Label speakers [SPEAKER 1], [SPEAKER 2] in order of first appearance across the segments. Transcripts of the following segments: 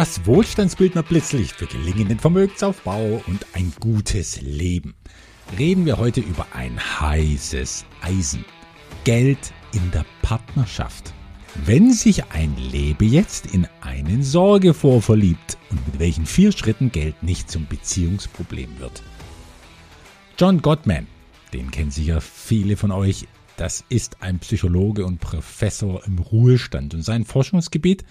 [SPEAKER 1] Das Wohlstandsbildner Blitzlicht für gelingenden Vermögensaufbau und ein gutes Leben. Reden wir heute über ein heißes Eisen. Geld in der Partnerschaft. Wenn sich ein Lebe jetzt in einen Sorge vorverliebt und mit welchen vier Schritten Geld nicht zum Beziehungsproblem wird. John Gottman, den kennen sicher viele von euch, das ist ein Psychologe und Professor im Ruhestand und sein Forschungsgebiet,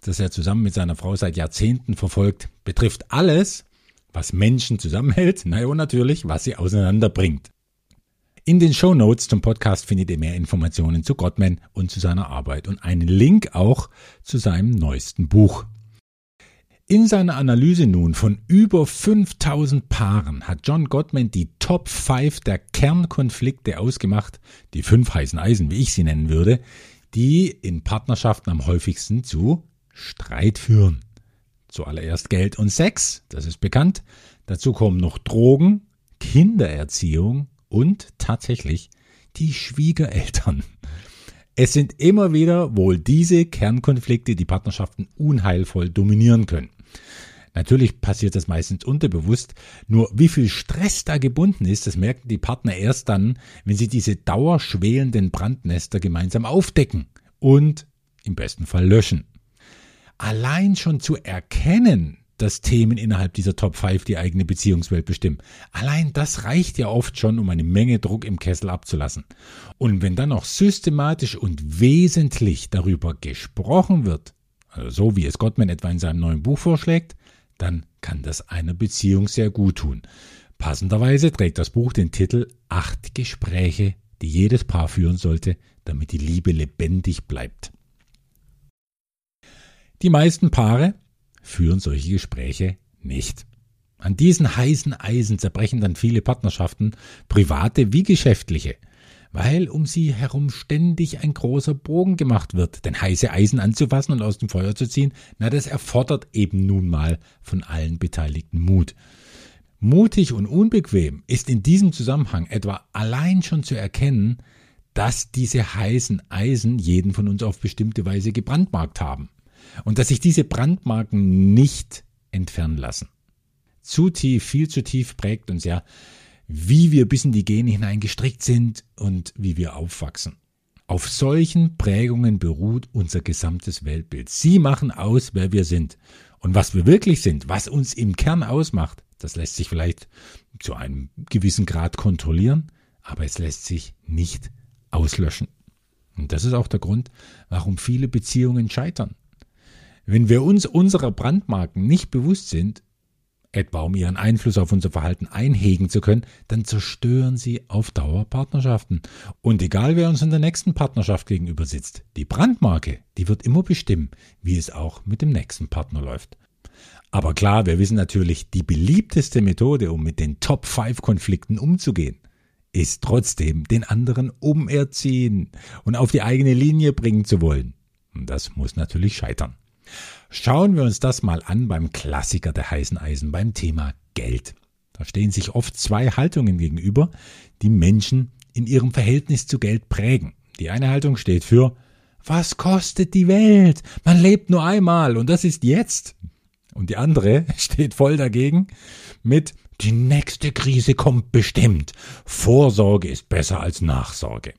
[SPEAKER 1] das er zusammen mit seiner Frau seit Jahrzehnten verfolgt, betrifft alles, was Menschen zusammenhält, naja und natürlich, was sie auseinanderbringt. In den Show Notes zum Podcast findet ihr mehr Informationen zu Gottman und zu seiner Arbeit und einen Link auch zu seinem neuesten Buch. In seiner Analyse nun von über 5000 Paaren hat John Gottman die Top 5 der Kernkonflikte ausgemacht, die fünf heißen Eisen, wie ich sie nennen würde, die in Partnerschaften am häufigsten zu Streit führen. Zuallererst Geld und Sex, das ist bekannt. Dazu kommen noch Drogen, Kindererziehung und tatsächlich die Schwiegereltern. Es sind immer wieder wohl diese Kernkonflikte, die Partnerschaften unheilvoll dominieren können. Natürlich passiert das meistens unterbewusst, nur wie viel Stress da gebunden ist, das merken die Partner erst dann, wenn sie diese dauerschwelenden Brandnester gemeinsam aufdecken und im besten Fall löschen. Allein schon zu erkennen, dass Themen innerhalb dieser Top 5 die eigene Beziehungswelt bestimmen. Allein das reicht ja oft schon, um eine Menge Druck im Kessel abzulassen. Und wenn dann noch systematisch und wesentlich darüber gesprochen wird, also so wie es Gottman etwa in seinem neuen Buch vorschlägt, dann kann das einer Beziehung sehr gut tun. Passenderweise trägt das Buch den Titel Acht Gespräche, die jedes Paar führen sollte, damit die Liebe lebendig bleibt. Die meisten Paare führen solche Gespräche nicht. An diesen heißen Eisen zerbrechen dann viele Partnerschaften, private wie geschäftliche, weil um sie herum ständig ein großer Bogen gemacht wird. Denn heiße Eisen anzufassen und aus dem Feuer zu ziehen, na, das erfordert eben nun mal von allen Beteiligten Mut. Mutig und unbequem ist in diesem Zusammenhang etwa allein schon zu erkennen, dass diese heißen Eisen jeden von uns auf bestimmte Weise gebrandmarkt haben und dass sich diese Brandmarken nicht entfernen lassen. Zu tief, viel zu tief prägt uns ja, wie wir bis in die Gene hinein gestrickt sind und wie wir aufwachsen. Auf solchen Prägungen beruht unser gesamtes Weltbild. Sie machen aus, wer wir sind. Und was wir wirklich sind, was uns im Kern ausmacht, das lässt sich vielleicht zu einem gewissen Grad kontrollieren, aber es lässt sich nicht auslöschen. Und das ist auch der Grund, warum viele Beziehungen scheitern. Wenn wir uns unserer Brandmarken nicht bewusst sind, etwa um ihren Einfluss auf unser Verhalten einhegen zu können, dann zerstören sie auf Dauer Partnerschaften. Und egal wer uns in der nächsten Partnerschaft gegenüber sitzt, die Brandmarke, die wird immer bestimmen, wie es auch mit dem nächsten Partner läuft. Aber klar, wir wissen natürlich, die beliebteste Methode, um mit den Top 5 Konflikten umzugehen, ist trotzdem den anderen umerziehen und auf die eigene Linie bringen zu wollen. Und das muss natürlich scheitern. Schauen wir uns das mal an beim Klassiker der heißen Eisen, beim Thema Geld. Da stehen sich oft zwei Haltungen gegenüber, die Menschen in ihrem Verhältnis zu Geld prägen. Die eine Haltung steht für Was kostet die Welt? Man lebt nur einmal und das ist jetzt. Und die andere steht voll dagegen mit Die nächste Krise kommt bestimmt. Vorsorge ist besser als Nachsorge.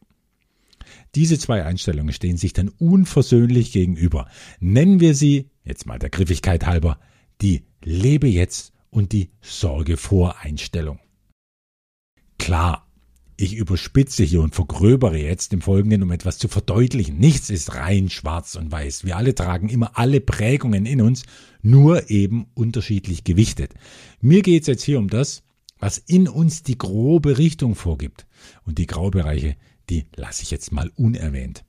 [SPEAKER 1] Diese zwei Einstellungen stehen sich dann unversöhnlich gegenüber. Nennen wir sie, jetzt mal der Griffigkeit halber, die Lebe jetzt und die Sorge vor Einstellung. Klar, ich überspitze hier und vergröbere jetzt im Folgenden, um etwas zu verdeutlichen. Nichts ist rein schwarz und weiß. Wir alle tragen immer alle Prägungen in uns, nur eben unterschiedlich gewichtet. Mir geht es jetzt hier um das, was in uns die grobe Richtung vorgibt. Und die Graubereiche, die lasse ich jetzt mal unerwähnt.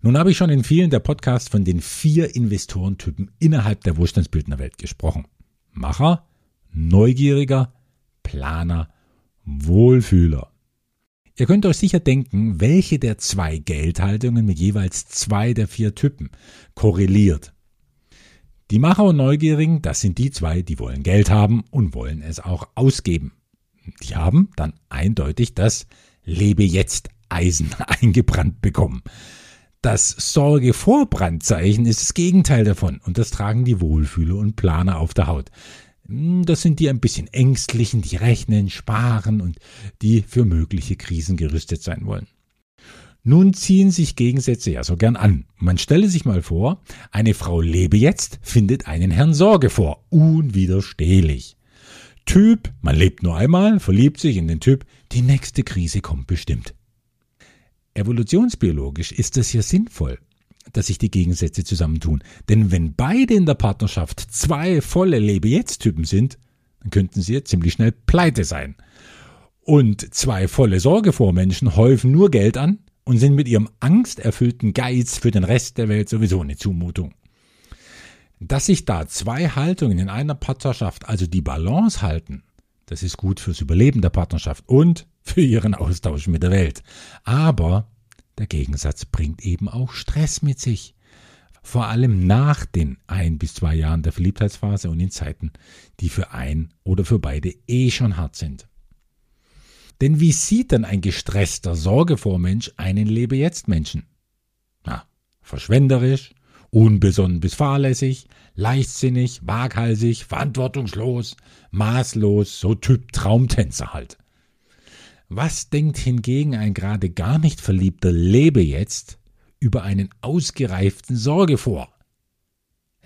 [SPEAKER 1] Nun habe ich schon in vielen der Podcasts von den vier Investorentypen innerhalb der Wohlstandsbildnerwelt gesprochen. Macher, Neugieriger, Planer, Wohlfühler. Ihr könnt euch sicher denken, welche der zwei Geldhaltungen mit jeweils zwei der vier Typen korreliert. Die Macher und Neugierigen, das sind die zwei, die wollen Geld haben und wollen es auch ausgeben. Die haben dann eindeutig das Lebe jetzt Eisen eingebrannt bekommen. Das Sorge-vor-Brandzeichen ist das Gegenteil davon und das tragen die Wohlfühler und Planer auf der Haut. Hm, das sind die ein bisschen ängstlichen, die rechnen, sparen und die für mögliche Krisen gerüstet sein wollen. Nun ziehen sich Gegensätze ja so gern an. Man stelle sich mal vor, eine Frau lebe jetzt, findet einen Herrn Sorge vor. Unwiderstehlich. Typ, man lebt nur einmal, verliebt sich in den Typ, die nächste Krise kommt bestimmt. Evolutionsbiologisch ist es ja sinnvoll dass sich die Gegensätze zusammentun. Denn wenn beide in der Partnerschaft zwei volle Lebe-Jetzt-Typen sind, dann könnten sie ziemlich schnell pleite sein. Und zwei volle Sorgevormenschen häufen nur Geld an und sind mit ihrem angsterfüllten Geiz für den Rest der Welt sowieso eine Zumutung. Dass sich da zwei Haltungen in einer Partnerschaft, also die Balance halten, das ist gut fürs Überleben der Partnerschaft und für ihren Austausch mit der Welt. Aber der Gegensatz bringt eben auch Stress mit sich. Vor allem nach den ein bis zwei Jahren der Verliebtheitsphase und in Zeiten, die für ein oder für beide eh schon hart sind. Denn wie sieht denn ein gestresster Sorgevormensch einen Lebe-Jetzt-Menschen? Na, verschwenderisch, unbesonnen bis fahrlässig, leichtsinnig, waghalsig, verantwortungslos, maßlos, so Typ Traumtänzer halt. Was denkt hingegen ein gerade gar nicht verliebter Lebe jetzt über einen ausgereiften Sorge vor?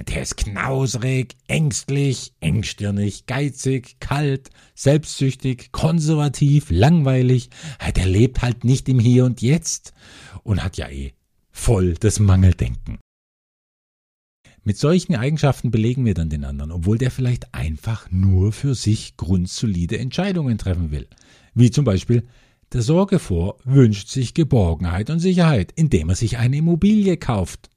[SPEAKER 1] Der ist knausrig, ängstlich, engstirnig, geizig, kalt, selbstsüchtig, konservativ, langweilig. Der lebt halt nicht im Hier und Jetzt und hat ja eh voll das Mangeldenken. Mit solchen Eigenschaften belegen wir dann den anderen, obwohl der vielleicht einfach nur für sich grundsolide Entscheidungen treffen will wie zum Beispiel der Sorge vor wünscht sich Geborgenheit und Sicherheit, indem er sich eine Immobilie kauft.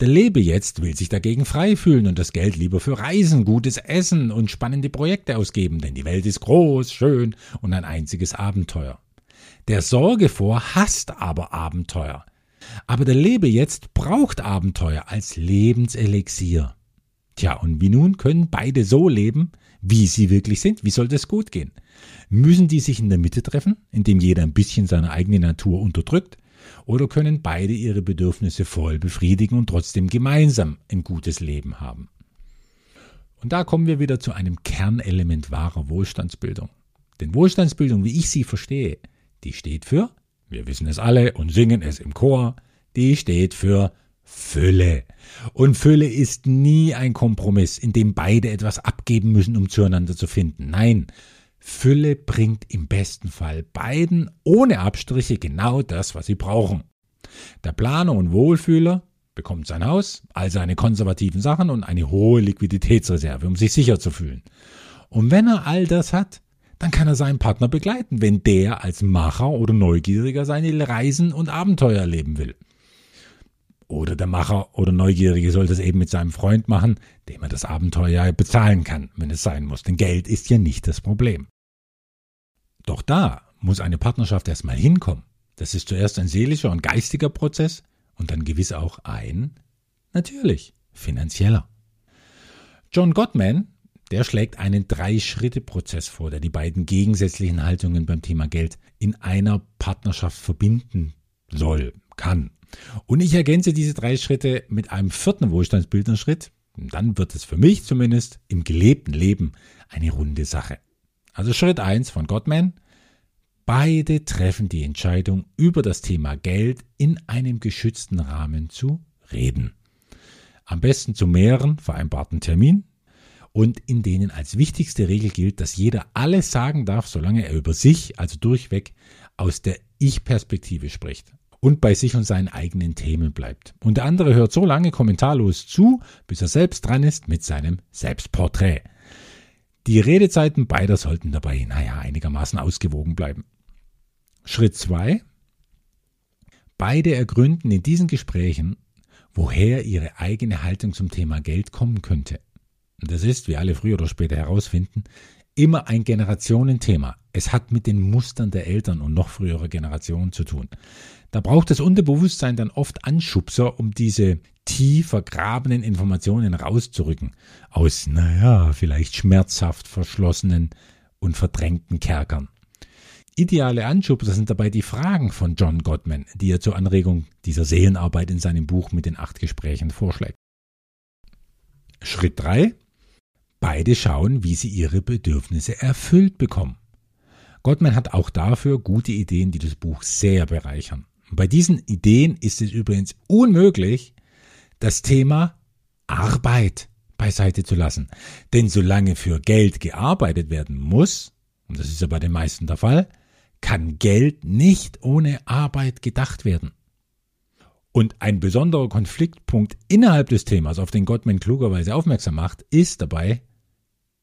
[SPEAKER 1] Der Lebe jetzt will sich dagegen frei fühlen und das Geld lieber für Reisen, gutes Essen und spannende Projekte ausgeben, denn die Welt ist groß, schön und ein einziges Abenteuer. Der Sorge vor hasst aber Abenteuer. Aber der Lebe jetzt braucht Abenteuer als Lebenselixier. Tja, und wie nun können beide so leben, wie sie wirklich sind? Wie soll das gut gehen? Müssen die sich in der Mitte treffen, indem jeder ein bisschen seine eigene Natur unterdrückt? Oder können beide ihre Bedürfnisse voll befriedigen und trotzdem gemeinsam ein gutes Leben haben? Und da kommen wir wieder zu einem Kernelement wahrer Wohlstandsbildung. Denn Wohlstandsbildung, wie ich sie verstehe, die steht für, wir wissen es alle und singen es im Chor, die steht für Fülle. Und Fülle ist nie ein Kompromiss, in dem beide etwas abgeben müssen, um zueinander zu finden. Nein, Fülle bringt im besten Fall beiden ohne Abstriche genau das, was sie brauchen. Der Planer und Wohlfühler bekommt sein Haus, all seine konservativen Sachen und eine hohe Liquiditätsreserve, um sich sicher zu fühlen. Und wenn er all das hat, dann kann er seinen Partner begleiten, wenn der als Macher oder Neugieriger seine Reisen und Abenteuer erleben will. Oder der Macher oder Neugierige soll das eben mit seinem Freund machen, dem er das Abenteuer bezahlen kann, wenn es sein muss. Denn Geld ist ja nicht das Problem. Doch da muss eine Partnerschaft erstmal hinkommen. Das ist zuerst ein seelischer und geistiger Prozess und dann gewiss auch ein, natürlich, finanzieller. John Gottman, der schlägt einen Drei-Schritte-Prozess vor, der die beiden gegensätzlichen Haltungen beim Thema Geld in einer Partnerschaft verbinden soll, kann. Und ich ergänze diese drei Schritte mit einem vierten Wohlstandsbildnerschritt. Dann wird es für mich zumindest im gelebten Leben eine runde Sache. Also Schritt 1 von Gottman. Beide treffen die Entscheidung, über das Thema Geld in einem geschützten Rahmen zu reden. Am besten zu mehreren vereinbarten Terminen und in denen als wichtigste Regel gilt, dass jeder alles sagen darf, solange er über sich, also durchweg, aus der Ich-Perspektive spricht und bei sich und seinen eigenen Themen bleibt. Und der andere hört so lange kommentarlos zu, bis er selbst dran ist mit seinem Selbstporträt. Die Redezeiten beider sollten dabei, naja, einigermaßen ausgewogen bleiben. Schritt zwei: Beide ergründen in diesen Gesprächen, woher ihre eigene Haltung zum Thema Geld kommen könnte. Das ist, wie alle früher oder später herausfinden, immer ein Generationenthema. Es hat mit den Mustern der Eltern und noch früherer Generationen zu tun. Da braucht das Unterbewusstsein dann oft Anschubser, um diese tief vergrabenen Informationen rauszurücken. Aus, naja, vielleicht schmerzhaft verschlossenen und verdrängten Kerkern. Ideale Anschubser sind dabei die Fragen von John Gottman, die er zur Anregung dieser Seelenarbeit in seinem Buch mit den acht Gesprächen vorschlägt. Schritt 3. Beide schauen, wie sie ihre Bedürfnisse erfüllt bekommen. Gottman hat auch dafür gute Ideen, die das Buch sehr bereichern. Und bei diesen Ideen ist es übrigens unmöglich, das Thema Arbeit beiseite zu lassen. Denn solange für Geld gearbeitet werden muss, und das ist ja bei den meisten der Fall, kann Geld nicht ohne Arbeit gedacht werden. Und ein besonderer Konfliktpunkt innerhalb des Themas, auf den Gottman klugerweise aufmerksam macht, ist dabei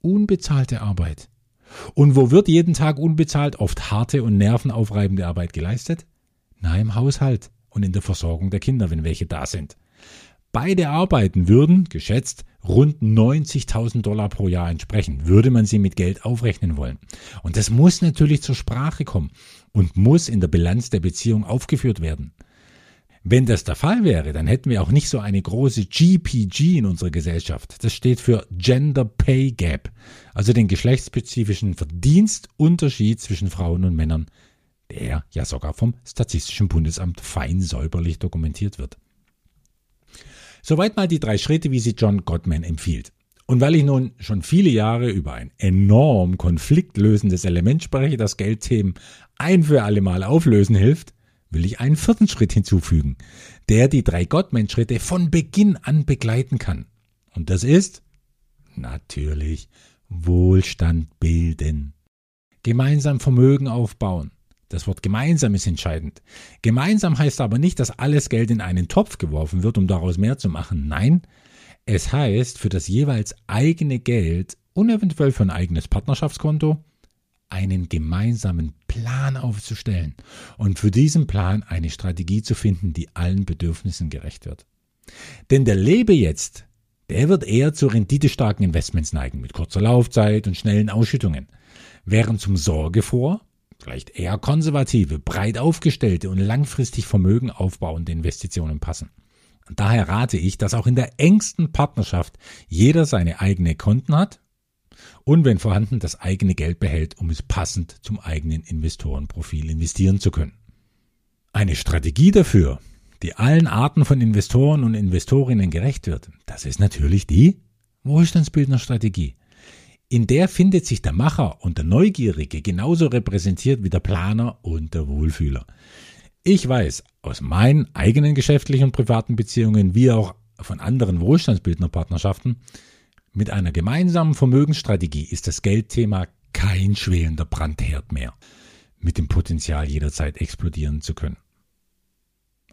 [SPEAKER 1] unbezahlte Arbeit. Und wo wird jeden Tag unbezahlt oft harte und nervenaufreibende Arbeit geleistet? Na, im Haushalt und in der Versorgung der Kinder, wenn welche da sind. Beide Arbeiten würden, geschätzt, rund 90.000 Dollar pro Jahr entsprechen, würde man sie mit Geld aufrechnen wollen. Und das muss natürlich zur Sprache kommen und muss in der Bilanz der Beziehung aufgeführt werden. Wenn das der Fall wäre, dann hätten wir auch nicht so eine große GPG in unserer Gesellschaft. Das steht für Gender Pay Gap, also den geschlechtsspezifischen Verdienstunterschied zwischen Frauen und Männern, der ja sogar vom Statistischen Bundesamt fein säuberlich dokumentiert wird. Soweit mal die drei Schritte, wie sie John Gottman empfiehlt. Und weil ich nun schon viele Jahre über ein enorm konfliktlösendes Element spreche, das Geldthemen ein für alle Mal auflösen hilft, will ich einen vierten Schritt hinzufügen, der die drei Gottman-Schritte von Beginn an begleiten kann. Und das ist natürlich Wohlstand bilden. Gemeinsam Vermögen aufbauen. Das Wort gemeinsam ist entscheidend. Gemeinsam heißt aber nicht, dass alles Geld in einen Topf geworfen wird, um daraus mehr zu machen. Nein, es heißt, für das jeweils eigene Geld und eventuell für ein eigenes Partnerschaftskonto einen gemeinsamen Plan aufzustellen und für diesen Plan eine Strategie zu finden, die allen Bedürfnissen gerecht wird. Denn der Lebe jetzt, der wird eher zu renditestarken Investments neigen, mit kurzer Laufzeit und schnellen Ausschüttungen, während zum Sorge vor vielleicht eher konservative, breit aufgestellte und langfristig Vermögen aufbauende Investitionen passen. Daher rate ich, dass auch in der engsten Partnerschaft jeder seine eigene Konten hat und wenn vorhanden das eigene Geld behält, um es passend zum eigenen Investorenprofil investieren zu können. Eine Strategie dafür, die allen Arten von Investoren und Investorinnen gerecht wird, das ist natürlich die Wohlstandsbildnerstrategie. In der findet sich der Macher und der Neugierige genauso repräsentiert wie der Planer und der Wohlfühler. Ich weiß aus meinen eigenen geschäftlichen und privaten Beziehungen wie auch von anderen Wohlstandsbildnerpartnerschaften, mit einer gemeinsamen Vermögensstrategie ist das Geldthema kein schwelender Brandherd mehr, mit dem Potenzial jederzeit explodieren zu können.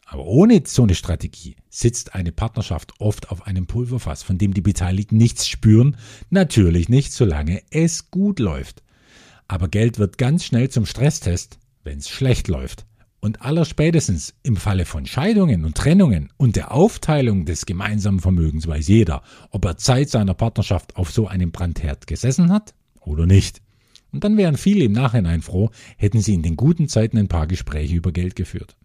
[SPEAKER 1] Aber ohne so eine Strategie sitzt eine Partnerschaft oft auf einem Pulverfass, von dem die Beteiligten nichts spüren, natürlich nicht, solange es gut läuft. Aber Geld wird ganz schnell zum Stresstest, wenn es schlecht läuft. Und allerspätestens im Falle von Scheidungen und Trennungen und der Aufteilung des gemeinsamen Vermögens weiß jeder, ob er Zeit seiner Partnerschaft auf so einem Brandherd gesessen hat oder nicht. Und dann wären viele im Nachhinein froh, hätten sie in den guten Zeiten ein paar Gespräche über Geld geführt.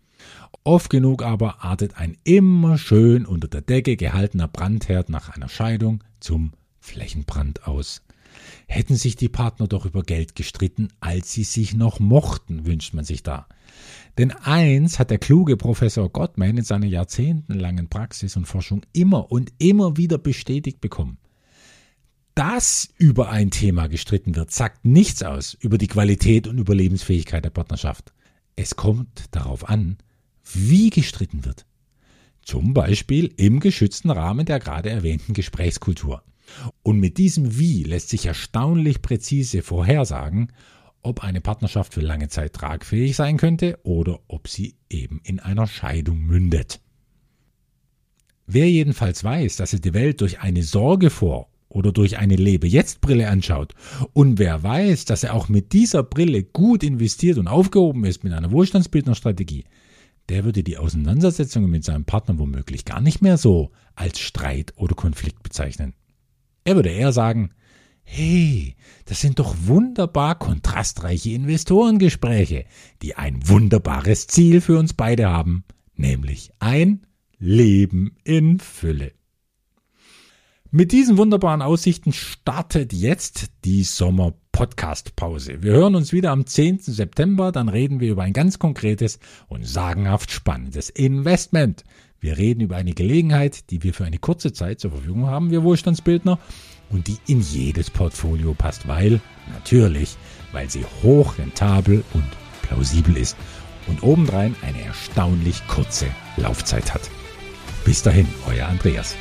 [SPEAKER 1] Oft genug aber artet ein immer schön unter der Decke gehaltener Brandherd nach einer Scheidung zum Flächenbrand aus. Hätten sich die Partner doch über Geld gestritten, als sie sich noch mochten, wünscht man sich da. Denn eins hat der kluge Professor Gottman in seiner jahrzehntelangen Praxis und Forschung immer und immer wieder bestätigt bekommen. Dass über ein Thema gestritten wird, sagt nichts aus über die Qualität und Überlebensfähigkeit der Partnerschaft. Es kommt darauf an, wie gestritten wird. Zum Beispiel im geschützten Rahmen der gerade erwähnten Gesprächskultur. Und mit diesem Wie lässt sich erstaunlich präzise vorhersagen, ob eine Partnerschaft für lange Zeit tragfähig sein könnte oder ob sie eben in einer Scheidung mündet. Wer jedenfalls weiß, dass er die Welt durch eine Sorge vor oder durch eine Lebe-Jetzt-Brille anschaut und wer weiß, dass er auch mit dieser Brille gut investiert und aufgehoben ist mit einer Wohlstandsbildnerstrategie, der würde die Auseinandersetzungen mit seinem Partner womöglich gar nicht mehr so als Streit oder Konflikt bezeichnen. Er würde eher sagen, hey, das sind doch wunderbar kontrastreiche Investorengespräche, die ein wunderbares Ziel für uns beide haben, nämlich ein Leben in Fülle. Mit diesen wunderbaren Aussichten startet jetzt die Sommer Podcast-Pause. Wir hören uns wieder am 10. September, dann reden wir über ein ganz konkretes und sagenhaft spannendes Investment. Wir reden über eine Gelegenheit, die wir für eine kurze Zeit zur Verfügung haben, wir Wohlstandsbildner, und die in jedes Portfolio passt, weil, natürlich, weil sie hoch rentabel und plausibel ist und obendrein eine erstaunlich kurze Laufzeit hat. Bis dahin, euer Andreas.